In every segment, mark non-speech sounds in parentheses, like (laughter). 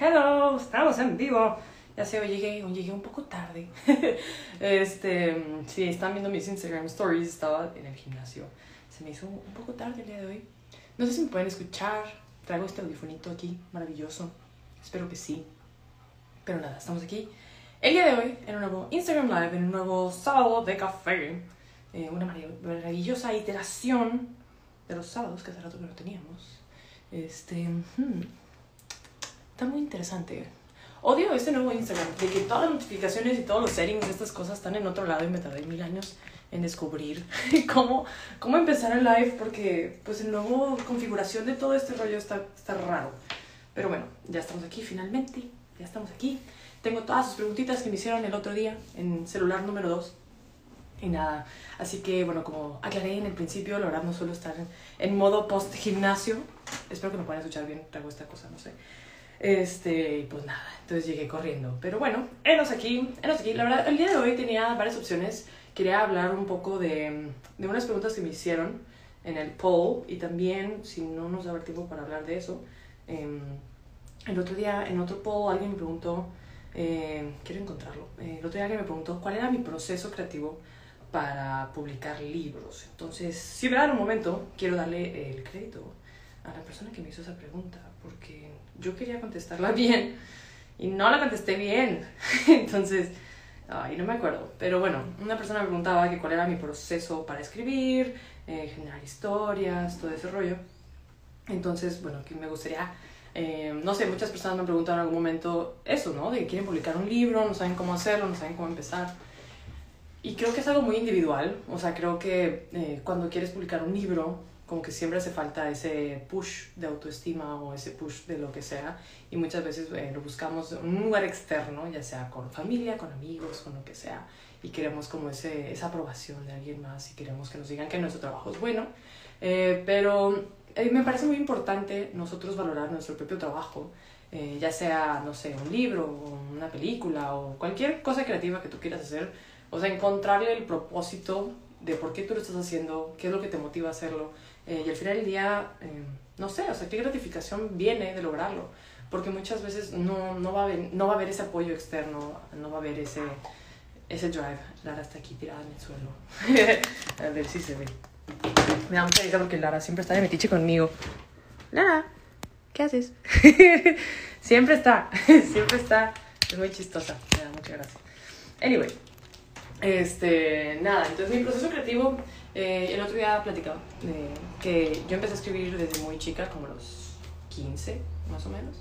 Hello, estamos en vivo. Ya sé, hoy llegué, hoy llegué un poco tarde. (laughs) este, si están viendo mis Instagram stories, estaba en el gimnasio. Se me hizo un poco tarde el día de hoy. No sé si me pueden escuchar. Traigo este audifonito aquí, maravilloso. Espero que sí. Pero nada, estamos aquí. El día de hoy, en un nuevo Instagram Live, en un nuevo sábado de café. Eh, una maravillosa iteración de los sábados que hace rato que no teníamos. Este. Hmm, está muy interesante. Odio este nuevo Instagram, de que todas las notificaciones y todos los settings de estas cosas están en otro lado y me tardé mil años en descubrir (laughs) cómo, cómo empezar el live porque pues el nuevo configuración de todo este rollo está, está raro. Pero bueno, ya estamos aquí finalmente, ya estamos aquí. Tengo todas sus preguntitas que me hicieron el otro día en celular número 2 y nada. Así que, bueno, como aclaré en el principio, la verdad no suelo estar en, en modo post gimnasio. Espero que me puedan escuchar bien, traigo esta cosa, no sé. Este, pues nada, entonces llegué corriendo. Pero bueno, enos aquí, enos aquí. La verdad, el día de hoy tenía varias opciones. Quería hablar un poco de, de unas preguntas que me hicieron en el poll y también, si no nos da el tiempo para hablar de eso, eh, el otro día en otro poll alguien me preguntó, eh, quiero encontrarlo, eh, el otro día alguien me preguntó cuál era mi proceso creativo para publicar libros. Entonces, si me dan un momento, quiero darle el crédito a la persona que me hizo esa pregunta, porque yo quería contestarla (laughs) bien y no la contesté bien. (laughs) Entonces, ay, no me acuerdo. Pero bueno, una persona me preguntaba que cuál era mi proceso para escribir, eh, generar historias, todo ese rollo. Entonces, bueno, que me gustaría, eh, no sé, muchas personas me han preguntado en algún momento eso, ¿no? De que quieren publicar un libro, no saben cómo hacerlo, no saben cómo empezar. Y creo que es algo muy individual, o sea, creo que eh, cuando quieres publicar un libro, como que siempre hace falta ese push de autoestima o ese push de lo que sea, y muchas veces eh, lo buscamos en un lugar externo, ya sea con familia, con amigos, con lo que sea, y queremos como ese, esa aprobación de alguien más y queremos que nos digan que nuestro trabajo es bueno, eh, pero eh, me parece muy importante nosotros valorar nuestro propio trabajo, eh, ya sea, no sé, un libro, o una película o cualquier cosa creativa que tú quieras hacer, o sea, encontrarle el propósito de por qué tú lo estás haciendo, qué es lo que te motiva a hacerlo. Eh, y al final del día, eh, no sé, o sea, qué gratificación viene de lograrlo. Porque muchas veces no, no, va, a haber, no va a haber ese apoyo externo, no va a haber ese, ese drive. Lara está aquí tirada en el suelo. (laughs) a ver si se ve. Me da mucha risa porque Lara siempre está de metiche conmigo. Lara, ¿qué haces? (laughs) siempre está, (laughs) siempre está. Es muy chistosa. Me da mucha gracia. Anyway, este, nada, entonces mi proceso creativo, eh, el otro día platicaba que yo empecé a escribir desde muy chica, como los 15 más o menos.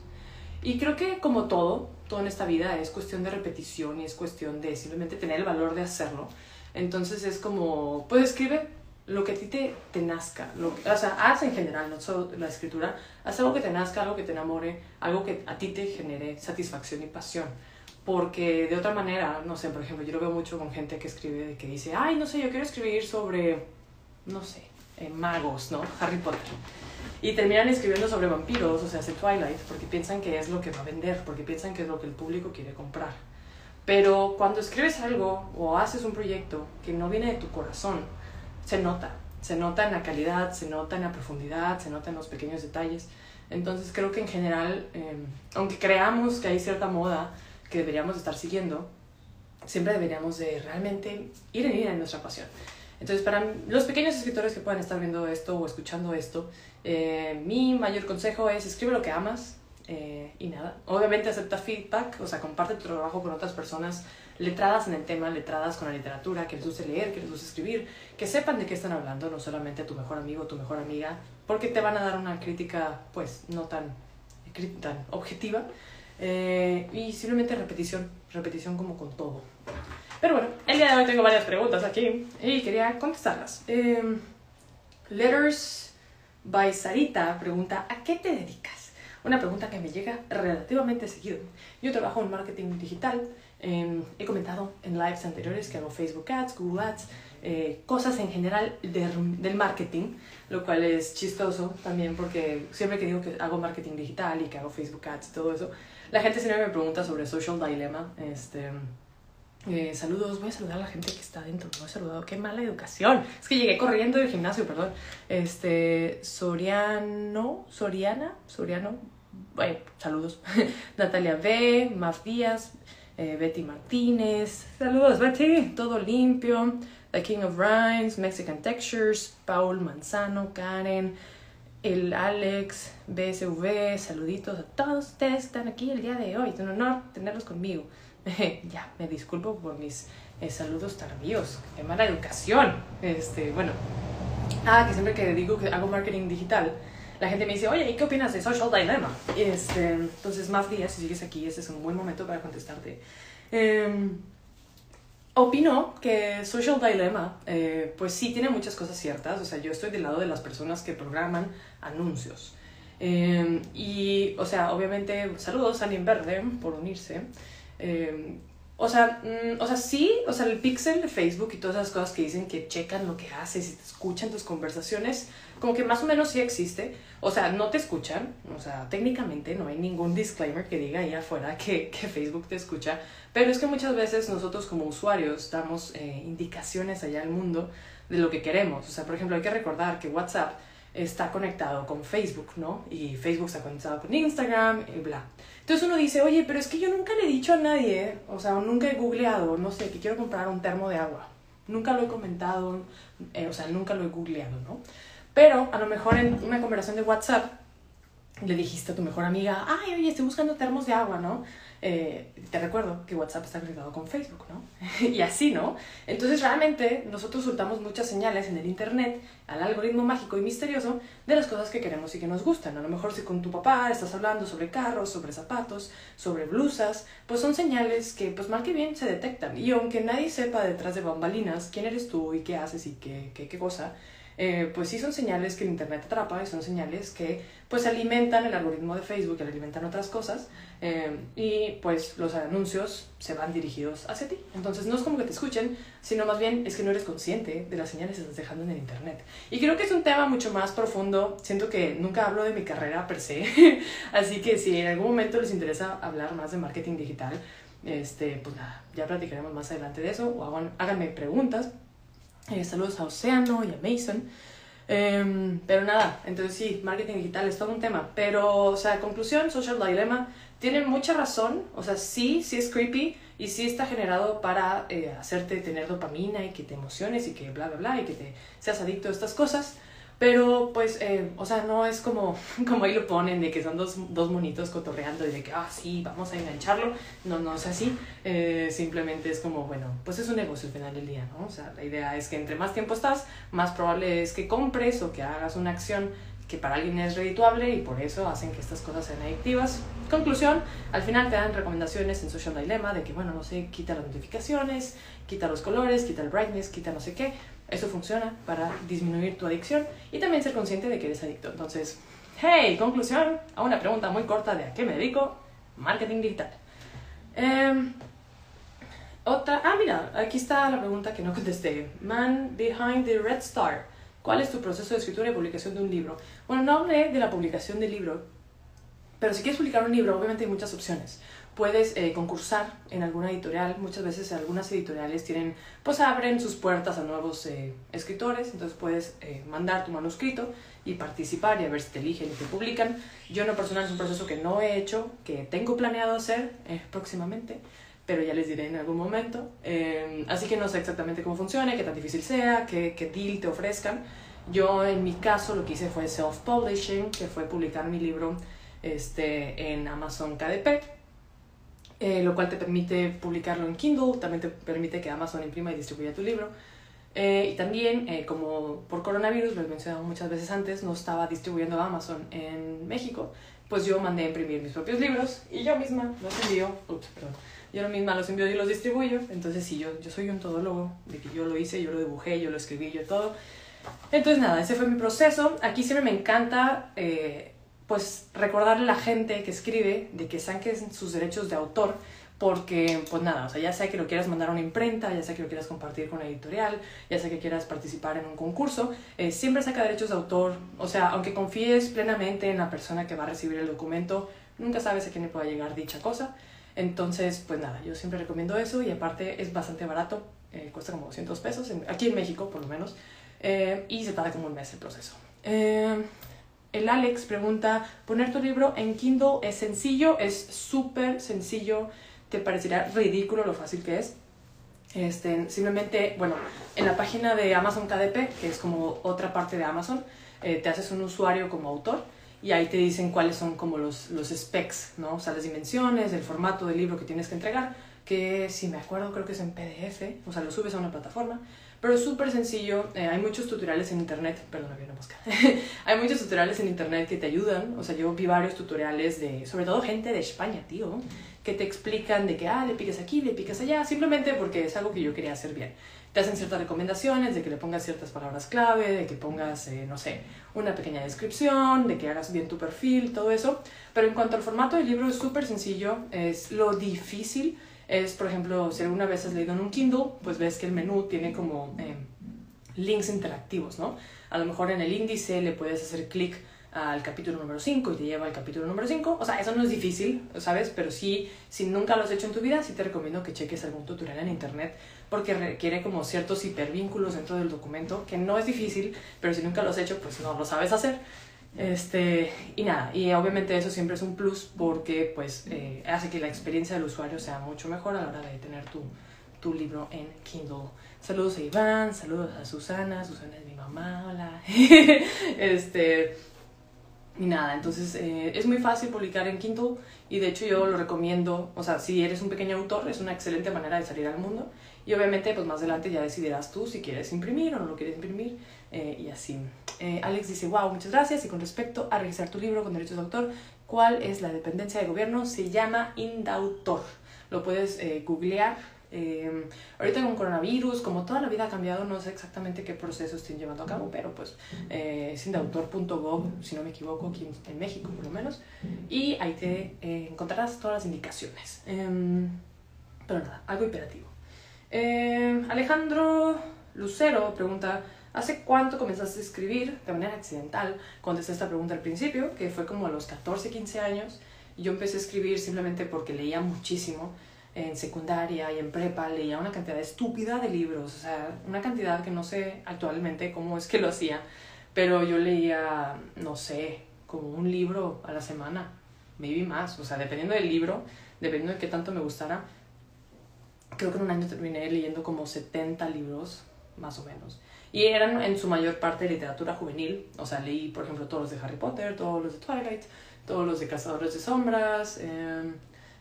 Y creo que como todo, todo en esta vida es cuestión de repetición y es cuestión de simplemente tener el valor de hacerlo. Entonces es como, pues escribe lo que a ti te, te nazca, lo, o sea, haz en general, no solo la escritura, haz algo que te nazca, algo que te enamore, algo que a ti te genere satisfacción y pasión porque de otra manera, no sé, por ejemplo, yo lo veo mucho con gente que escribe, que dice, ay, no sé, yo quiero escribir sobre, no sé, eh, magos, ¿no? Harry Potter. Y terminan escribiendo sobre vampiros, o sea, hace Twilight, porque piensan que es lo que va a vender, porque piensan que es lo que el público quiere comprar. Pero cuando escribes algo o haces un proyecto que no viene de tu corazón, se nota. Se nota en la calidad, se nota en la profundidad, se nota en los pequeños detalles. Entonces creo que en general, eh, aunque creamos que hay cierta moda, que deberíamos estar siguiendo, siempre deberíamos de realmente ir en ir en nuestra pasión. Entonces, para los pequeños escritores que puedan estar viendo esto o escuchando esto, eh, mi mayor consejo es escribe lo que amas eh, y nada. Obviamente acepta feedback, o sea, comparte tu trabajo con otras personas letradas en el tema, letradas con la literatura, que les guste leer, que les guste escribir, que sepan de qué están hablando, no solamente a tu mejor amigo tu mejor amiga, porque te van a dar una crítica, pues, no tan, tan objetiva, eh, y simplemente repetición, repetición como con todo. Pero bueno, el día de hoy tengo varias preguntas aquí y quería contestarlas. Eh, Letters by Sarita pregunta, ¿a qué te dedicas? Una pregunta que me llega relativamente seguido. Yo trabajo en marketing digital. Eh, he comentado en lives anteriores que hago Facebook Ads, Google Ads, eh, cosas en general de, del marketing, lo cual es chistoso también porque siempre que digo que hago marketing digital y que hago Facebook Ads y todo eso, la gente siempre me pregunta sobre Social Dilemma. Este, eh, saludos, voy a saludar a la gente que está dentro. No he saludado, qué mala educación. Es que llegué corriendo del gimnasio, perdón. Este, Soriano, Soriana, Soriano bueno, saludos, (laughs) Natalia B, Maf Díaz, eh, Betty Martínez, saludos Betty, todo limpio, The King of Rhymes, Mexican Textures, Paul Manzano, Karen, el Alex, BSV, saluditos a todos ustedes están aquí el día de hoy, es un honor tenerlos conmigo. (laughs) ya, me disculpo por mis eh, saludos tardíos, qué mala educación. Este, bueno, ah, que siempre que digo que hago marketing digital, la gente me dice, oye, ¿y qué opinas de Social Dilemma? Este, entonces, más días, si sigues aquí, este es un buen momento para contestarte. Em, opino que Social Dilemma, eh, pues sí tiene muchas cosas ciertas. O sea, yo estoy del lado de las personas que programan anuncios. Em, y, o sea, obviamente, saludos a Verde por unirse. Em, o sea, mm, o sea, sí, o sea, el pixel de Facebook y todas esas cosas que dicen que checan lo que haces y te escuchan tus conversaciones, como que más o menos sí existe. O sea, no te escuchan, o sea, técnicamente no hay ningún disclaimer que diga ahí afuera que, que Facebook te escucha, pero es que muchas veces nosotros como usuarios damos eh, indicaciones allá al mundo de lo que queremos. O sea, por ejemplo, hay que recordar que WhatsApp está conectado con Facebook, ¿no? Y Facebook está conectado con Instagram y bla. Entonces uno dice, oye, pero es que yo nunca le he dicho a nadie, o sea, nunca he googleado, no sé, que quiero comprar un termo de agua. Nunca lo he comentado, eh, o sea, nunca lo he googleado, ¿no? Pero a lo mejor en una conversación de WhatsApp le dijiste a tu mejor amiga, ay, oye, estoy buscando termos de agua, ¿no? Eh, te recuerdo que WhatsApp está conectado con Facebook, ¿no? (laughs) y así, ¿no? Entonces realmente nosotros soltamos muchas señales en el Internet al algoritmo mágico y misterioso de las cosas que queremos y que nos gustan. A lo mejor si con tu papá estás hablando sobre carros, sobre zapatos, sobre blusas, pues son señales que pues mal que bien se detectan. Y aunque nadie sepa detrás de bambalinas quién eres tú y qué haces y qué, qué, qué cosa, eh, pues sí son señales que el Internet atrapa y son señales que pues alimentan el algoritmo de Facebook, que alimentan otras cosas eh, y pues los anuncios se van dirigidos hacia ti. Entonces no es como que te escuchen, sino más bien es que no eres consciente de las señales que estás dejando en el Internet. Y creo que es un tema mucho más profundo, siento que nunca hablo de mi carrera per se, (laughs) así que si en algún momento les interesa hablar más de marketing digital, este, pues nada, ya platicaremos más adelante de eso o hagan, háganme preguntas eh, saludos a Océano y a Mason. Em, pero nada, entonces sí, marketing digital es todo un tema. Pero, o sea, conclusión, Social Dilemma tiene mucha razón. O sea, sí, sí es creepy y sí está generado para eh, hacerte tener dopamina y que te emociones y que bla, bla, bla y que te seas adicto a estas cosas. Pero pues, eh, o sea, no es como, (laughs) como ahí lo ponen, de que son dos, dos monitos cotorreando y de que, ah, sí, vamos a engancharlo. No, no es así. Eh, simplemente es como, bueno, pues es un negocio al final del día, ¿no? O sea, la idea es que entre más tiempo estás, más probable es que compres o que hagas una acción que para alguien es redituable y por eso hacen que estas cosas sean adictivas. Conclusión, al final te dan recomendaciones en Social Dilemma de que, bueno, no sé, quita las notificaciones, quita los colores, quita el brightness, quita no sé qué eso funciona para disminuir tu adicción y también ser consciente de que eres adicto. Entonces, hey, conclusión a una pregunta muy corta de a qué me dedico, marketing digital. Em, otra, ah, mira, aquí está la pregunta que no contesté. Man behind the red star. ¿Cuál es tu proceso de escritura y publicación de un libro? Bueno, no hablé de la publicación del libro, pero si quieres publicar un libro, obviamente hay muchas opciones puedes eh, concursar en alguna editorial. Muchas veces algunas editoriales tienen, pues abren sus puertas a nuevos eh, escritores, entonces puedes eh, mandar tu manuscrito y participar y a ver si te eligen y te publican. Yo en lo personal es un proceso que no he hecho, que tengo planeado hacer próximamente, pero ya les diré en algún momento. así que no sé exactamente cómo funciona, qué tan difícil sea, qué, qué deal te ofrezcan. Yo en mi caso lo que hice fue self-publishing, que fue publicar mi libro este, en Amazon KDP eh, lo cual te permite publicarlo en Kindle, también te permite que Amazon imprima y distribuya tu libro. Eh, y también, eh, como por coronavirus, lo he mencionado muchas veces antes, no estaba distribuyendo Amazon en México, pues yo mandé a imprimir mis propios libros y yo misma los envío, ups, perdón, yo misma los envío y los distribuyo, entonces sí, yo, yo soy un todólogo, de que yo lo hice, yo lo dibujé, yo lo escribí, yo todo. Entonces nada, ese fue mi proceso. Aquí siempre me encanta pues recordarle a la gente que escribe de que saquen sus derechos de autor porque pues nada, o sea, ya sea que lo quieras mandar a una imprenta, ya sea que lo quieras compartir con una editorial, ya sea que quieras participar en un concurso, eh, siempre saca derechos de autor, o sea, aunque confíes plenamente en la persona que va a recibir el documento, nunca sabes a quién le pueda llegar dicha cosa, entonces pues nada, yo siempre recomiendo eso y aparte es bastante barato, eh, cuesta como 200 pesos, aquí en México por lo menos, eh, y se tarda como un mes el proceso. El Alex pregunta, ¿poner tu libro en Kindle es sencillo? Es súper sencillo. Te parecerá ridículo lo fácil que es. Este, simplemente, bueno, en la página de Amazon KDP, que es como otra parte de Amazon, eh, te haces un usuario como autor y ahí te dicen cuáles son como los, los specs, ¿no? O sea, las dimensiones, el formato del libro que tienes que entregar, que si me acuerdo creo que es en PDF, o sea, lo subes a una plataforma pero es súper sencillo, eh, hay muchos tutoriales en internet, perdón, había una mosca. (laughs) hay muchos tutoriales en internet que te ayudan, o sea, yo vi varios tutoriales de, sobre todo gente de España, tío, que te explican de que, ah, le picas aquí, le picas allá, simplemente porque es algo que yo quería hacer bien. Te hacen ciertas recomendaciones de que le pongas ciertas palabras clave, de que pongas, eh, no sé, una pequeña descripción, de que hagas bien tu perfil, todo eso. Pero en cuanto al formato del libro es súper sencillo, es lo difícil es, por ejemplo, si alguna vez has leído en un Kindle, pues ves que el menú tiene como eh, links interactivos, ¿no? A lo mejor en el índice le puedes hacer clic al capítulo número 5 y te lleva al capítulo número 5. O sea, eso no es difícil, ¿sabes? Pero sí, si nunca lo has hecho en tu vida, sí te recomiendo que cheques algún tutorial en internet porque requiere como ciertos hipervínculos dentro del documento, que no es difícil, pero si nunca lo has hecho, pues no lo sabes hacer. Este, y nada, y obviamente eso siempre es un plus porque pues eh, hace que la experiencia del usuario sea mucho mejor a la hora de tener tu, tu libro en Kindle. Saludos a Iván, saludos a Susana, Susana es mi mamá, hola. (laughs) este, y nada, entonces eh, es muy fácil publicar en Kindle y de hecho yo lo recomiendo, o sea, si eres un pequeño autor es una excelente manera de salir al mundo y obviamente pues más adelante ya decidirás tú si quieres imprimir o no lo quieres imprimir eh, y así. Eh, Alex dice, wow, muchas gracias y con respecto a revisar tu libro con derechos de autor, ¿cuál es la dependencia de gobierno? Se llama Indautor. Lo puedes googlear eh, ahorita con coronavirus, como toda la vida ha cambiado, no sé exactamente qué procesos estén llevando a cabo, pero pues eh, si no me equivoco, aquí en, México por lo menos, y ahí te eh, encontrarás todas las indicaciones. Em, pero nada, algo imperativo. Em, Alejandro Lucero pregunta, ¿hace cuánto comenzaste a escribir de manera accidental? Contesté esta pregunta al principio, que fue como a los 14, 15 años, y yo empecé a escribir simplemente porque leía muchísimo en secundaria y en prepa leía una cantidad estúpida de libros, o sea, una cantidad que no sé actualmente cómo es que lo hacía, pero yo leía, no sé, como un libro a la semana, maybe más, o sea, dependiendo del libro, dependiendo de qué tanto me gustara, creo que en un año terminé leyendo como 70 libros, más o menos. Y eran en su mayor parte literatura juvenil, o sea, leí, por ejemplo, todos los de Harry Potter, todos los de Twilight, todos los de Cazadores de Sombras, eh,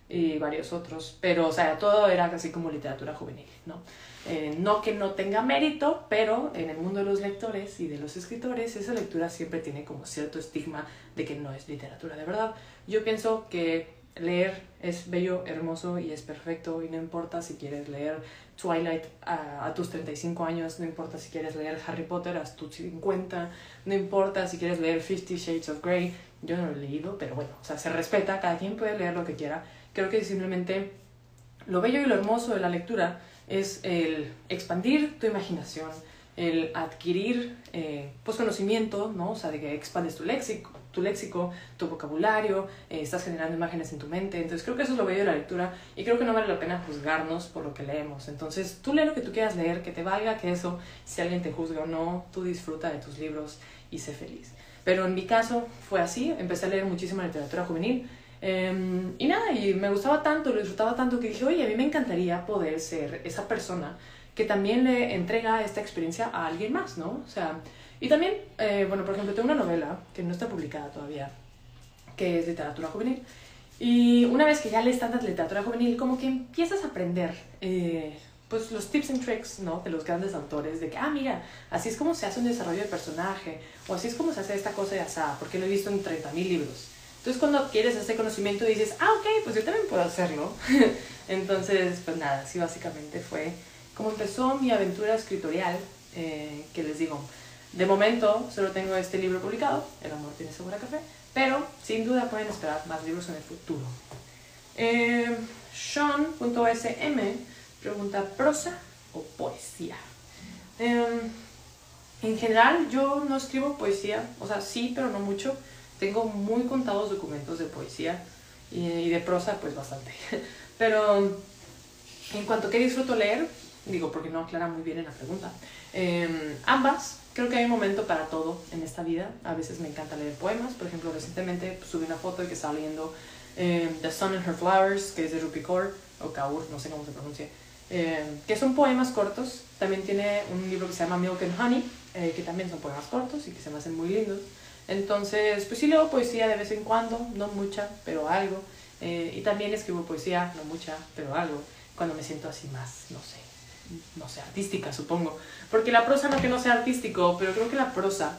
y varios otros, pero o sea, todo era casi como literatura juvenil, ¿no? Eh, no que no tenga mérito, pero en el mundo de los lectores y de los escritores, esa lectura siempre tiene como cierto estigma de que no es literatura de verdad. Yo pienso que leer es bello, hermoso y es perfecto y no importa si quieres leer Twilight a, a, tus 35 años, no importa si quieres leer Harry Potter a tus 50, no importa si quieres leer Fifty Shades of Grey, yo no lo he leído, pero bueno, o sea, se respeta, cada quien puede leer lo que quiera Creo que simplemente lo bello y lo hermoso de la lectura es el expandir tu imaginación, el adquirir eh, pues conocimiento, ¿no? O sea, de que expandes tu léxico, tu, léxico, tu vocabulario, eh, estás generando imágenes en tu mente. Entonces creo que eso es lo bello de la lectura y creo que no vale la pena juzgarnos por lo que leemos. Entonces tú lee lo que tú quieras leer, que te valga que eso, si alguien te juzga o no, tú disfruta de tus libros y sé feliz. Pero en mi caso fue así, empecé a leer muchísima literatura juvenil Em, y nada, y me gustaba tanto, lo disfrutaba tanto que dije, oye, a mí me encantaría poder ser esa persona que también le entrega esta experiencia a alguien más, ¿no? O sea, y también, eh, bueno, por ejemplo, tengo una novela que no está publicada todavía, que es literatura juvenil. Y una vez que ya lees tanta literatura juvenil, como que empiezas a aprender, eh, pues, los tips and tricks, ¿no? De los grandes autores, de que, ah, mira, así es como se hace un desarrollo de personaje, o así es como se hace esta cosa de asada, porque lo he visto en 30.000 libros. Entonces cuando adquieres este conocimiento dices, ah, ok, pues yo también puedo hacerlo. (laughs) Entonces, pues nada, así básicamente fue como empezó mi aventura escritorial, eh, que les digo, de momento solo tengo este libro publicado, El amor tiene sabor a café, pero sin duda pueden esperar más libros en el futuro. Eh, Sean.sm pregunta, ¿prosa o poesía? Em, en general yo no escribo poesía, o sea, sí, pero no mucho. Tengo muy contados documentos de poesía y, de prosa, pues bastante. (laughs) Pero en cuanto a qué disfruto leer, digo porque no aclara muy bien en la pregunta, em, ambas, creo que hay un momento para todo en esta vida. A veces me encanta leer poemas. Por ejemplo, recientemente subí una foto de que estaba leyendo eh, The Sun and Her Flowers, que es de Rupi Kaur, o Kaur, no sé cómo se pronuncia, eh, que son poemas cortos. También tiene un libro que se llama Milk and Honey, eh, que también son poemas cortos y que se me hacen muy lindos. Entonces, pues sí leo poesía de vez en cuando, no mucha, pero algo. y también escribo poesía, no mucha, pero algo, cuando me siento así más, no sé, no sé, artística, supongo. Porque la prosa no que no sea artístico, pero creo que la prosa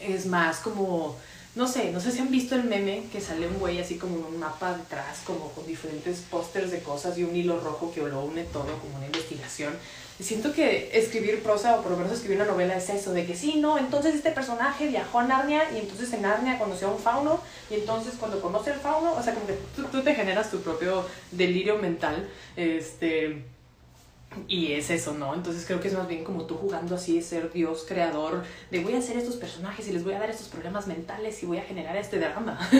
es más como, no sé, no sé si han visto el meme que sale un güey así como un mapa detrás, como con diferentes pósters de cosas y un hilo rojo que lo une todo como una investigación. Y siento que escribir prosa o por lo menos escribir una novela es eso, de que sí, no, entonces este personaje viajó a Narnia y entonces en Narnia conoció a un fauno y entonces cuando conoce al fauno, o sea, como que tú te generas tu propio delirio mental, este y es eso, ¿no? Entonces creo que es más bien como tú jugando así de ser Dios creador, de voy a hacer estos personajes y les voy a dar estos problemas mentales y voy a generar este drama. (laughs)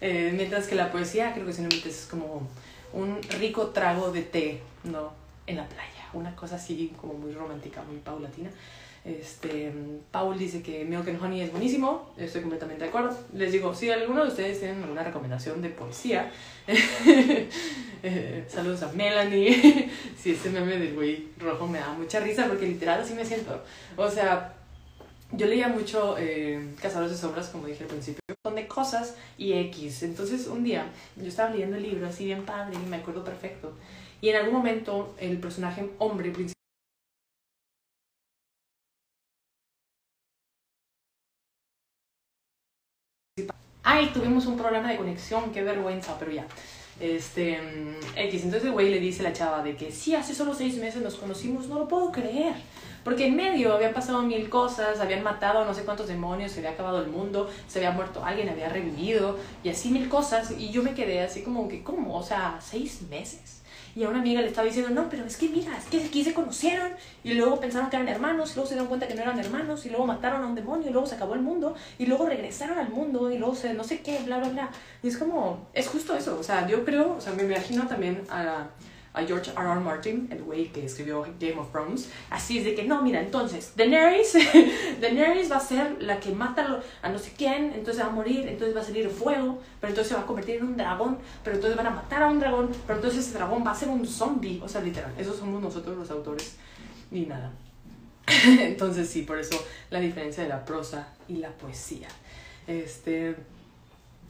Eh, mientras que la poesía creo que simplemente es como un rico trago de té, ¿no? En la playa, una cosa así como muy romántica, muy paulatina. Este, Paul dice que Milk and Honey es buenísimo, estoy completamente de acuerdo. Les digo, si alguno de ustedes tienen alguna recomendación de poesía, (laughs) eh, saludos a Melanie. (laughs) si ese meme del güey rojo me da mucha risa porque literal así me siento. O sea, yo leía mucho eh, Cazadores de Sombras, como dije al principio, son de cosas y X. Entonces un día yo estaba leyendo el libro así bien padre y me acuerdo perfecto. Y en algún momento el personaje hombre principal ay, tuvimos un problema de conexión, qué vergüenza, pero ya. Este, mm, X, entonces el güey le dice a la chava de que sí, hace solo seis meses nos conocimos, no lo puedo creer. Porque en medio habían pasado mil cosas, habían matado no sé cuántos demonios, se había acabado el mundo, se había muerto alguien, había revivido, y así mil cosas. Y yo me quedé así como que, ¿cómo? O sea, seis meses y a una amiga le estaba diciendo, no, pero es que mira, es que aquí se conocieron y luego pensaron que eran hermanos, y luego se dieron cuenta que no eran hermanos y luego mataron a un demonio y luego se acabó el mundo y luego regresaron al mundo y luego se no sé qué, bla, bla, bla. Y es como, es justo eso, o sea, yo creo, o sea, me imagino también a a George R. R. Martin, el güey que escribió Game of Thrones. Así es de que, no, mira, entonces, Daenerys, (laughs) Daenerys va a ser la que mata a no sé quién, entonces va a morir, entonces va a salir fuego, pero entonces se va a convertir en un dragón, pero entonces van a matar a un dragón, pero entonces ese dragón va a ser un zombie. O sea, literal, esos somos nosotros los autores. Y nada. (laughs) entonces sí, por eso la diferencia de la prosa y la poesía. Este...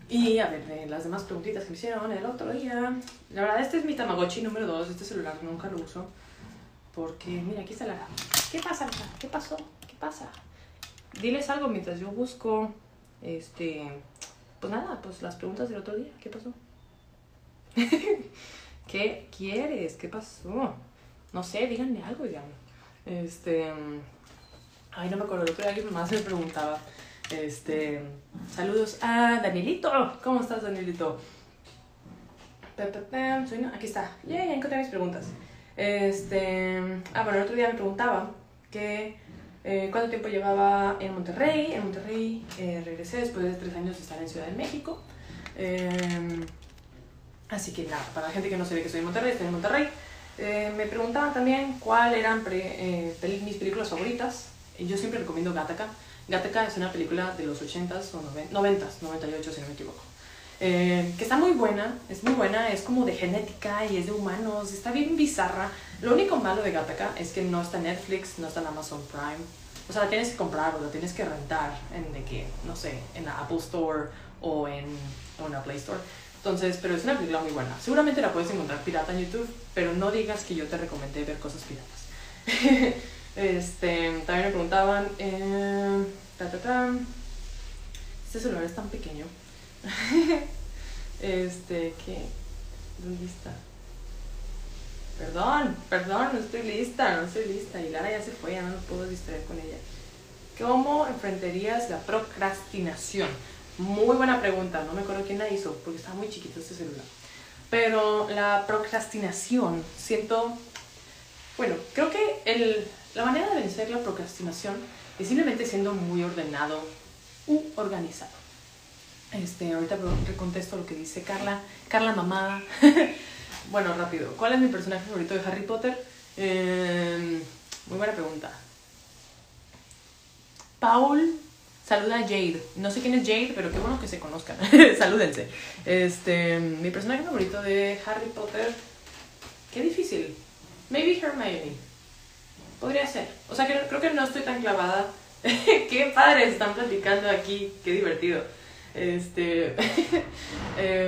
Y a ver, las demás preguntitas que me hicieron el otro día. La verdad, este es mi Tamagotchi número 2. Este celular nunca lo uso. Porque, mira, aquí está la. ¿Qué pasa, ¿Qué pasó? ¿Qué pasa? Diles algo mientras yo busco. Este. Pues nada, pues las preguntas del otro día. ¿Qué pasó? (laughs) ¿Qué quieres? ¿Qué pasó? No sé, díganme algo, ya. Este. Ay, no me acuerdo. El otro día alguien más me preguntaba. Este, saludos a Danielito. ¿Cómo estás, Danielito? Aquí está. Ya, ya encontré mis preguntas. Este, ah, bueno, el otro día me preguntaba que eh, cuánto tiempo llevaba en Monterrey. En Monterrey eh, regresé después de tres años de estar en Ciudad de México. Em, así que nada, para la gente que no sabe que soy en Monterrey, estoy en Monterrey. Eh, me preguntaban también cuáles eran mis películas favoritas. Yo siempre recomiendo Gattaca. Gattaca es una película de los 80s o 90s, 98 si no me equivoco. Eh, que está muy buena, es muy buena, es como de genética y es de humanos, está bien bizarra. Lo único malo de Gattaca es que no está en Netflix, no está en Amazon Prime. O sea, la tienes que comprar o la tienes que rentar en de que, no sé, en la Apple Store o en, o la Play Store. Entonces, pero es una película muy buena. Seguramente la puedes encontrar pirata en YouTube, pero no digas que yo te recomendé ver cosas piratas. (laughs) Este, también me preguntaban, eh, este celular es tan pequeño. (laughs) este, ¿qué? ¿Dónde está? Perdón, perdón, no estoy lista, no estoy lista. Y Lara ya se fue, ya no puedo distraer con ella. ¿Cómo enfrentarías la procrastinación? Muy buena pregunta, no me acuerdo quién la hizo, porque estaba muy chiquito este celular. Pero la procrastinación, siento, bueno, creo que el, la manera de vencer la procrastinación es simplemente siendo muy ordenado u organizado. Este, ahorita contesto lo que dice Carla. Carla mamá. (laughs) bueno, rápido. ¿Cuál es mi personaje favorito de Harry Potter? Em, muy buena pregunta. Paul saluda a Jade. No sé quién es Jade, pero qué bueno que se conozcan. (laughs) Salúdense. Este, mi personaje favorito de Harry Potter. Qué difícil. Maybe Hermione. Podría ser. O sea, que creo que no estoy tan clavada. (laughs) qué padres están platicando aquí. Qué divertido. Este.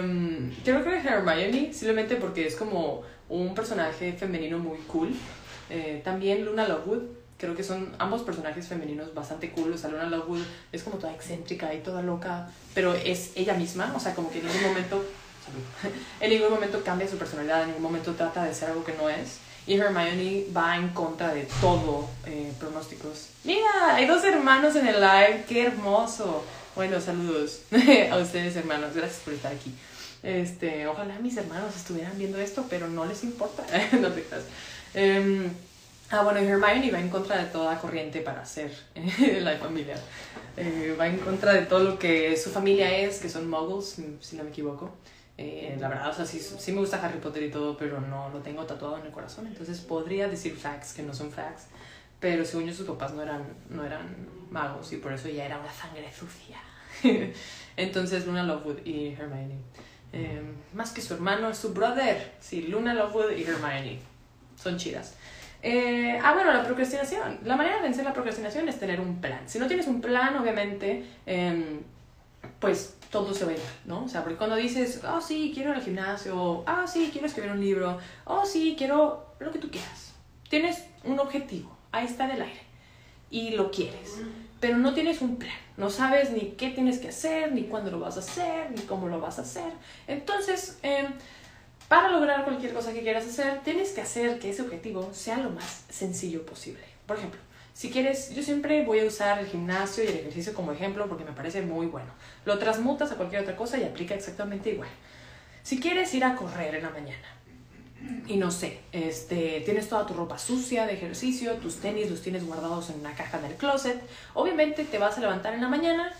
um, (laughs) creo que Hermione, simplemente porque es como un personaje femenino muy cool. Eh, también Luna Lovegood, creo que son ambos personajes femeninos bastante cool. O sea, Luna Lovegood es como toda excéntrica y toda loca, pero es ella misma. O sea, como que en ningún momento. (laughs) en ningún momento cambia su personalidad, en ningún momento trata de ser algo que no es. Y Hermione va en contra de todo eh, pronósticos. Mira, hay dos hermanos en el live, qué hermoso. Bueno, saludos (laughs) a ustedes hermanos, gracias por estar aquí. Este, ojalá mis hermanos estuvieran viendo esto, pero no les importa. (laughs) no te creas. Em, ah, bueno, Hermione va en contra de toda corriente para ser (laughs) la familia. Eh, va en contra de todo lo que su familia es, que son muggles, si no me equivoco. Eh, la verdad, o sea, sí, sí, me gusta Harry Potter y todo, pero no lo tengo tatuado en el corazón. Entonces podría decir facts que no son facts. Pero según yo, sus papás no eran, no eran magos y por eso ya era una sangre sucia. (laughs) Entonces, Luna Lovewood y Hermione. Em, más que su hermano, su brother. Sí, Luna Lovewood y Hermione. Son chidas. Eh, ah, bueno, la procrastinación. La manera de vencer la procrastinación es tener un plan. Si no tienes un plan, obviamente, em, pues todo se va a ir, ¿no? O sea, porque cuando dices, oh sí, quiero ir al gimnasio, ah sí, quiero escribir un libro, oh sí, quiero lo que tú quieras. Tienes un objetivo, ahí está en el aire, y lo quieres, pero no tienes un plan, no sabes ni qué tienes que hacer, ni cuándo lo vas a hacer, ni cómo lo vas a hacer. Entonces, em, para lograr cualquier cosa que quieras hacer, tienes que hacer que ese objetivo sea lo más sencillo posible. Por ejemplo, si quieres, yo siempre voy a usar el gimnasio y el ejercicio como ejemplo porque me parece muy bueno. Lo transmutas a cualquier otra cosa y aplica exactamente igual. Si quieres ir a correr en la mañana y no sé, este, tienes toda tu ropa sucia de ejercicio, tus tenis los tienes guardados en una caja en el closet, obviamente te vas a levantar en la mañana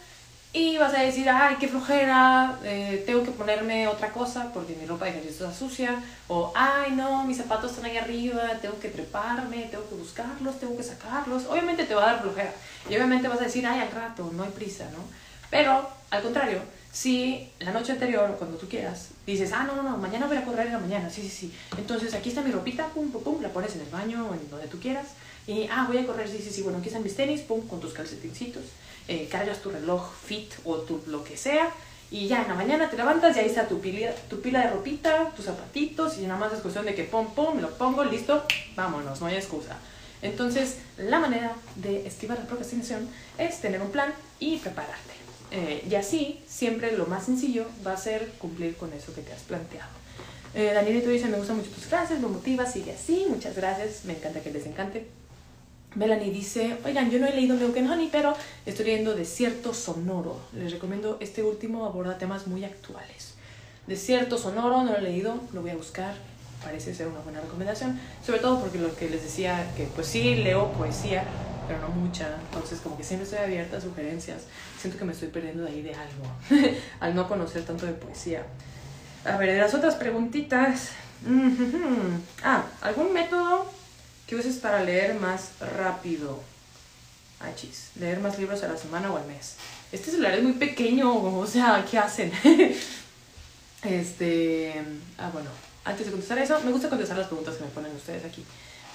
y vas a decir, ay, qué flojera, eh, tengo que ponerme otra cosa porque mi ropa de ejercicio está sucia. O, ay, no, mis zapatos están ahí arriba, tengo que treparme, tengo que buscarlos, tengo que sacarlos. Obviamente te va a dar flojera. Y obviamente vas a decir, ay, al rato, no hay prisa, ¿no? Pero, al contrario, si la noche anterior, cuando tú quieras, dices, ah, no, no, no, mañana voy a correr en la mañana, sí, sí, sí. Entonces, aquí está mi ropita, pum, pum, pum, la pones en el baño o en donde tú quieras. Y, ah, voy a correr, sí, sí, sí, bueno, aquí están mis tenis, pum, con tus calcetincitos eh, cargas tu reloj fit o tu, lo que sea, y ya en la mañana te levantas y ahí está tu pila, tu pila de ropita, tus zapatitos, y nada más es cuestión de que pum, pum, me lo pongo, listo, vámonos, no hay excusa. Entonces, la manera de esquivar la procrastinación es tener un plan y prepararte. Eh, y así, siempre lo más sencillo va a ser cumplir con eso que te has planteado. Eh, Danielito dice, me gustan mucho tus frases, me motiva, sigue así, muchas gracias, me encanta que les encante. Melanie dice, oigan, yo no he leído Milk Honey, pero estoy leyendo Desierto Sonoro. Les recomiendo este último, aborda temas muy actuales. Desierto Sonoro, no lo he leído, lo voy a buscar, parece ser una buena recomendación, sobre todo porque lo que les decía, que pues sí leo poesía, pero no mucha, entonces como que siempre estoy abierta a sugerencias, siento que me estoy perdiendo de ahí de algo, (laughs) al no conocer tanto de poesía. A ver, de las otras preguntitas, (laughs) ah, ¿algún método ¿Qué uses para leer más rápido? Ay, chis, leer más libros a la semana o al mes. Este celular es muy pequeño, o sea, ¿qué hacen? (laughs) este, ah, bueno, antes de contestar eso, me gusta contestar las preguntas que me ponen ustedes aquí.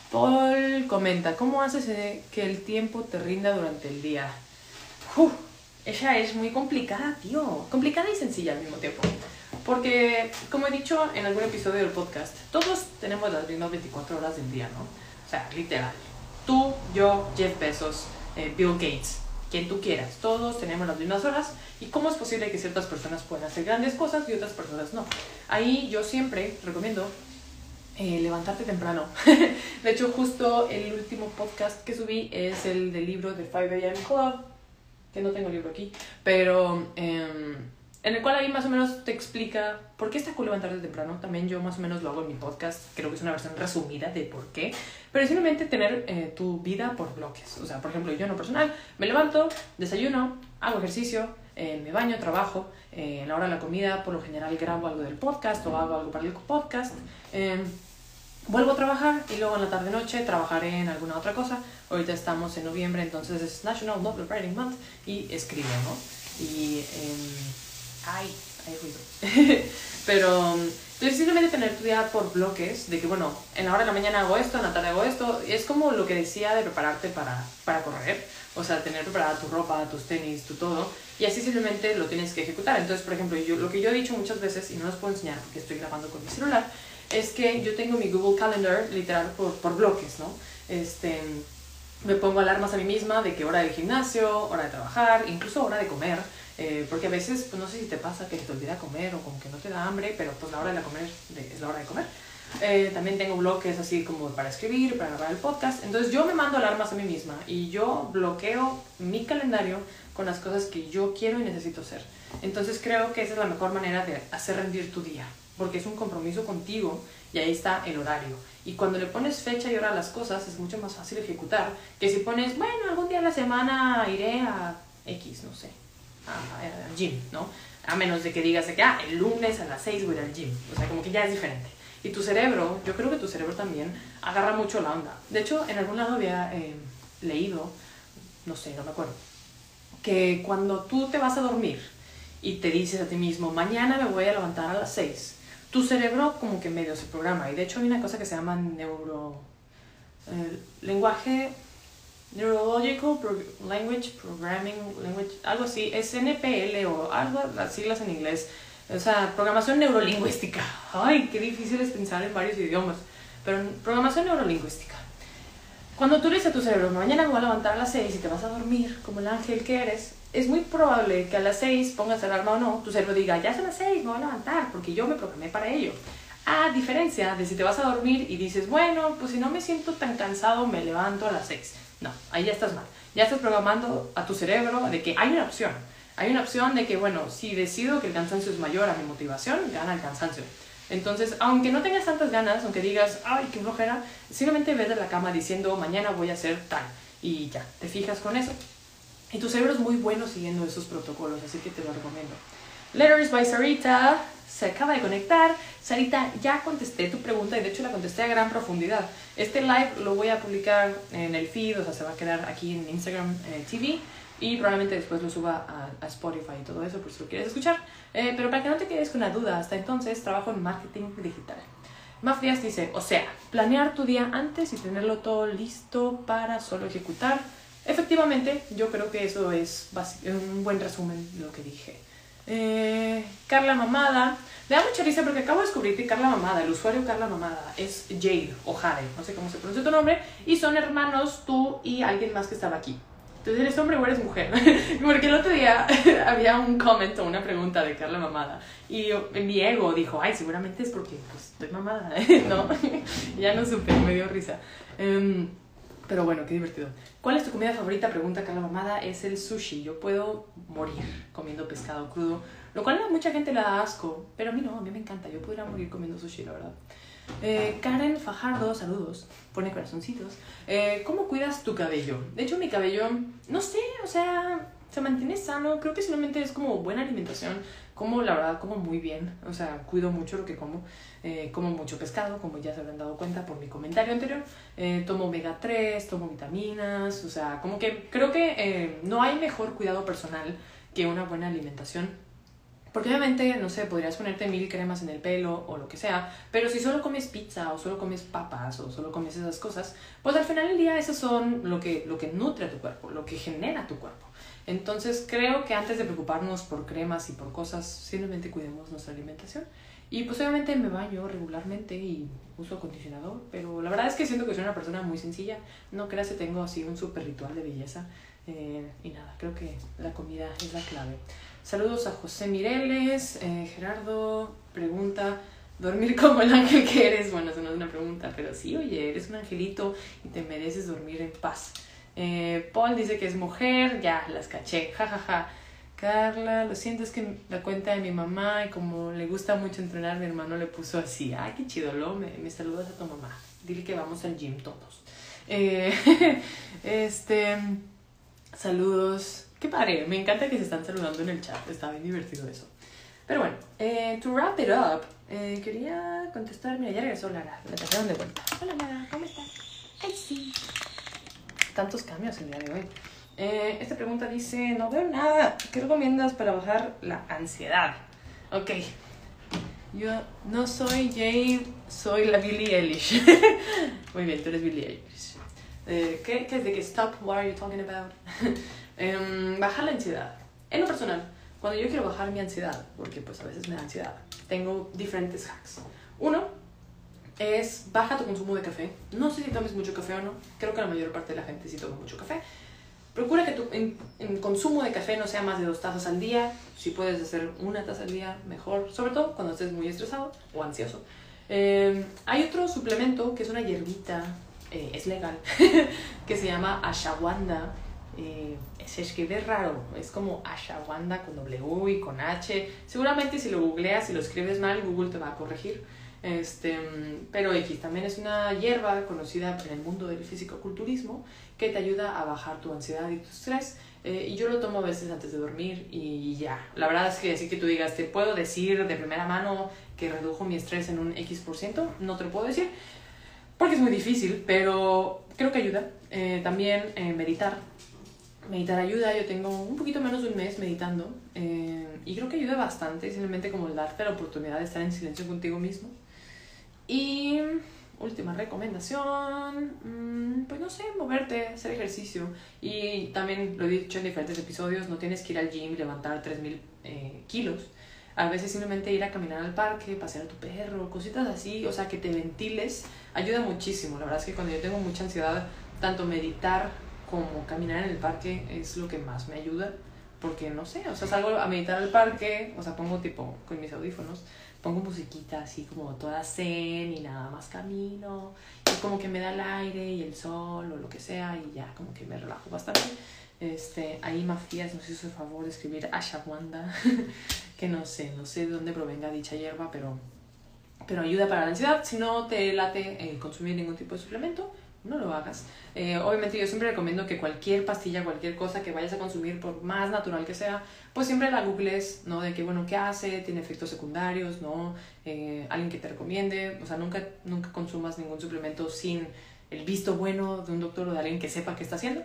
Paul comenta, ¿cómo haces que el tiempo te rinda durante el día? Uf, ella es muy complicada, tío. Complicada y sencilla al mismo tiempo. Porque, como he dicho en algún episodio del podcast, todos tenemos las mismas 24 horas del día, ¿no? O sea, literal. Tú, yo, Jeff Bezos, eh, Bill Gates, quien tú quieras. Todos tenemos las mismas horas. ¿Y cómo es posible que ciertas personas puedan hacer grandes cosas y otras personas no? Ahí yo siempre recomiendo eh, levantarte temprano. (laughs) de hecho, justo el último podcast que subí es el del libro de 5 AM Club, que no tengo el libro aquí, pero... Eh, en el cual ahí más o menos te explica por qué está cool levantarte temprano. También yo más o menos lo hago en mi podcast, creo que es una versión resumida de por qué. Pero simplemente tener eh, tu vida por bloques. O sea, por ejemplo, yo en lo personal me levanto, desayuno, hago ejercicio, eh, me baño, trabajo. Eh, en la hora de la comida, por lo general grabo algo del podcast o hago algo para el podcast. Em, vuelvo a trabajar y luego en la tarde-noche trabajaré en alguna otra cosa. Ahorita estamos en noviembre, entonces es National Novel Writing Month y escribo, ¿no? Y... Ay, hay ruido. (laughs) Pero entonces simplemente tener tu día por bloques, de que bueno, en la hora de la mañana hago esto, en la tarde hago esto, es como lo que decía de prepararte para, para correr, o sea, tener preparada tu ropa, tus tenis, tu todo, y así simplemente lo tienes que ejecutar. Entonces, por ejemplo, yo, lo que yo he dicho muchas veces, y no los puedo enseñar porque estoy grabando con mi celular, es que yo tengo mi Google Calendar literal por, por bloques, ¿no? Este, me pongo alarmas a mí misma de que hora del gimnasio, hora de trabajar, incluso hora de comer, eh, porque a veces, pues no sé si te pasa que te olvida comer o como que no te da hambre, pero pues la hora de comer es la hora de comer. Eh, también tengo bloques así como para escribir, para grabar el podcast. Entonces yo me mando alarmas a mí misma y yo bloqueo mi calendario con las cosas que yo quiero y necesito hacer. Entonces creo que esa es la mejor manera de hacer rendir tu día, porque es un compromiso contigo y ahí está el horario. Y cuando le pones fecha y hora a las cosas es mucho más fácil ejecutar que si pones, bueno, algún día a la semana iré a X, no sé, al gym, ¿no? A menos de que digas que, ah, el lunes a las 6 voy al gym. O sea, como que ya es diferente. Y tu cerebro, yo creo que tu cerebro también agarra mucho la onda. De hecho, en algún lado había eh, leído, no sé, no me acuerdo, que cuando tú te vas a dormir y te dices a ti mismo, mañana me voy a levantar a las 6, tu cerebro como que medio se programa. Y de hecho hay una cosa que se llama neuro... Eh, lenguaje Neurological Language Programming Language, algo así, es NPL o algo, las siglas en inglés. O sea, programación neurolingüística. (laughs) Ay, qué difícil es pensar en varios idiomas. Pero programación neurolingüística. Cuando tú dices a tu cerebro, mañana me voy a levantar a las 6 y te vas a dormir como el ángel que eres, es muy probable que a las 6 pongas alarma o no, tu cerebro diga, ya son las 6, me voy a levantar, porque yo me programé para ello. A diferencia de si te vas a dormir y dices, bueno, pues si no me siento tan cansado, me levanto a las 6 no, ahí ya estás mal. Ya estás programando a tu cerebro de que hay una opción. Hay una opción de que, bueno, si decido que el cansancio es mayor a mi motivación, gana el cansancio. Entonces, aunque no tengas tantas ganas, aunque digas, ay, qué flojera, simplemente ves de la cama diciendo, mañana voy a hacer tal. Y ya, te fijas con eso. Y tu cerebro es muy bueno siguiendo esos protocolos, así que te lo recomiendo. Letters by Sarita se acaba de conectar. Sarita, ya contesté tu pregunta y de hecho la contesté a gran profundidad. Este live lo voy a publicar en el feed, o sea, se va a quedar aquí en Instagram eh, TV y probablemente después lo suba a, Spotify y todo eso por si lo quieres escuchar. Eh, pero para que no te quedes con la duda, hasta entonces trabajo en marketing digital. Maf Díaz dice, o sea, planear tu día antes y tenerlo todo listo para solo ejecutar. Efectivamente, yo creo que eso es un buen resumen de lo que dije. Eh, Carla Mamada. Me da mucha risa porque acabo de descubrir que Carla Mamada, el usuario Carla Mamada, es Jade o Jade, no sé cómo se pronuncia tu nombre, y son hermanos tú y alguien más que estaba aquí. Entonces, ¿eres hombre o eres mujer? (laughs) porque el otro día (laughs) había un comment o una pregunta de Carla Mamada, y mi ego dijo, ay, seguramente es porque pues, estoy mamada, (laughs) ¿no? ya no supe, me dio risa. Um, pero bueno, qué divertido. ¿Cuál es tu comida favorita? Pregunta Carla Mamada. Es el sushi. Yo puedo morir comiendo pescado crudo, lo cual a mucha gente le da asco, pero a mí no, a mí me encanta. Yo podría morir comiendo sushi, la verdad. Eh, Karen Fajardo, saludos, pone corazoncitos. Eh, ¿Cómo cuidas tu cabello? De hecho, mi cabello, no sé, o sea, se mantiene sano. Creo que simplemente es como buena alimentación. Como, la verdad, como muy bien. O sea, cuido mucho lo que como. Eh, como mucho pescado, como ya se habrán dado cuenta por mi comentario anterior. Eh, tomo omega 3, tomo vitaminas. O sea, como que creo que eh, no hay mejor cuidado personal que una buena alimentación. Porque obviamente, no sé, podrías ponerte mil cremas en el pelo o lo que sea, pero si solo comes pizza o solo comes papas o solo comes esas cosas, pues al final del día esas son lo que, lo que nutre a tu cuerpo, lo que genera tu cuerpo. Entonces creo que antes de preocuparnos por cremas y por cosas, simplemente cuidemos nuestra alimentación. Y pues obviamente me baño regularmente y uso acondicionador, pero la verdad es que siento que soy una persona muy sencilla. No creas que tengo así un super ritual de belleza. Eh, y nada, creo que la comida es la clave. Saludos a José Mireles. Eh, Gerardo pregunta, ¿dormir como el ángel que eres? Bueno, eso no es una pregunta, pero sí, oye, eres un angelito y te mereces dormir en paz. Eh, Paul dice que es mujer, ya las caché, jajaja. Ja, ja. Carla, lo siento, es que la cuenta de mi mamá y como le gusta mucho entrenar, mi hermano le puso así, ay, qué chido, lo me, me saludas a tu mamá, dile que vamos al gym todos. Eh, (laughs) este, saludos, qué padre, me encanta que se están saludando en el chat, está bien divertido eso. Pero bueno, eh, to wrap it up, Eh, quería contestar, mira, ya regresó Lara, la trajeron de vuelta. Hola Lara, ¿cómo estás? Ay, sí. Tantos cambios el día de hoy. Eh, esta pregunta dice, no veo nada. ¿Qué recomiendas para bajar la ansiedad? Ok. Yo no soy Jay, soy la Billie Eilish. (laughs) Muy bien, tú eres Billie Eilish. Eh, ¿qué, ¿Qué es de que stop? What are you talking about? (laughs) Em, bajar la ansiedad. En lo personal, cuando yo quiero bajar mi ansiedad, porque pues a veces me da ansiedad, tengo diferentes hacks. Uno es baja tu consumo de café. No sé si tomes mucho café o no. Creo que la mayor parte de la gente sí toma mucho café. Procura que tu consumo de café no sea más de dos tazas al día. Si puedes hacer una taza al día, mejor. Sobre todo cuando estés muy estresado o ansioso. Eh, hay otro suplemento que es una hierbita, eh, es legal, (laughs) que se llama ashwagandha. Eh, se escribe raro, es como ashwagandha con W y con H. Seguramente si lo googleas y lo escribes mal, Google te va a corregir. Este, pero X también es una hierba conocida en el mundo del físico-culturismo que te ayuda a bajar tu ansiedad y tu estrés. Eh, y yo lo tomo a veces antes de dormir y ya. La verdad es que así que tú digas, te puedo decir de primera mano que redujo mi estrés en un X%, por ciento, no te lo puedo decir porque es muy difícil, pero creo que ayuda. Eh, también eh, meditar. Meditar ayuda, yo tengo un poquito menos de un mes meditando y creo que ayuda bastante, simplemente como darte la oportunidad de estar en silencio contigo mismo y última recomendación, mm, pues no sé, moverte, hacer ejercicio. Y también lo he dicho en diferentes episodios, no tienes que ir al gym y levantar 3.000 eh, kilos. A veces simplemente ir a caminar al parque, pasear a tu perro, cositas así, o sea, que te ventiles, ayuda muchísimo. La verdad es que cuando yo tengo mucha ansiedad, tanto meditar como caminar en el parque es lo que más me ayuda. Porque no sé, o sea, salgo a meditar al parque, o sea, pongo tipo con mis audífonos pongo musiquita así como toda zen y nada más camino y como que me da el aire y el sol o lo que sea y ya como que me relajo bastante. Este, ahí Mafías nos hizo el favor de escribir ashwagandha, (laughs) que no sé, no sé de dónde provenga dicha hierba, pero, pero ayuda para la ansiedad. Si no te late consumir ningún tipo de suplemento, no lo hagas. Eh, obviamente yo siempre recomiendo que cualquier pastilla, cualquier cosa que vayas a consumir, por más natural que sea, pues siempre la googles, ¿no? De qué bueno, qué hace, tiene efectos secundarios, ¿no? Eh, alguien que te recomiende, o sea, nunca, nunca consumas ningún suplemento sin el visto bueno de un doctor o de alguien que sepa qué está haciendo.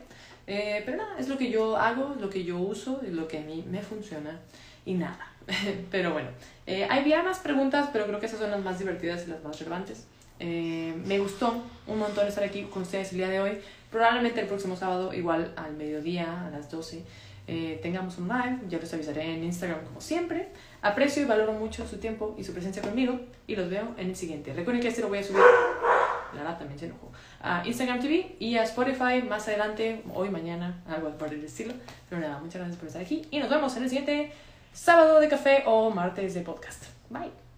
Eh, pero nada, es lo que yo hago, lo que yo uso, es lo que a mí me funciona y nada. (laughs) pero bueno, hay más preguntas, pero creo que esas son las más divertidas y las más relevantes. Eh, me gustó un montón estar aquí con ustedes el día de hoy. Probablemente el próximo sábado, igual al mediodía, a las 12, eh, tengamos un live. Ya les avisaré en Instagram como siempre. Aprecio y valoro mucho su tiempo y su presencia conmigo y los veo en el siguiente. Recuerden que este lo voy a subir. Lara también se enojó. A Instagram TV y a Spotify más adelante, hoy, mañana, algo por el estilo. Pero nada, muchas gracias por estar aquí y nos vemos en el siguiente sábado de café o martes de podcast. Bye.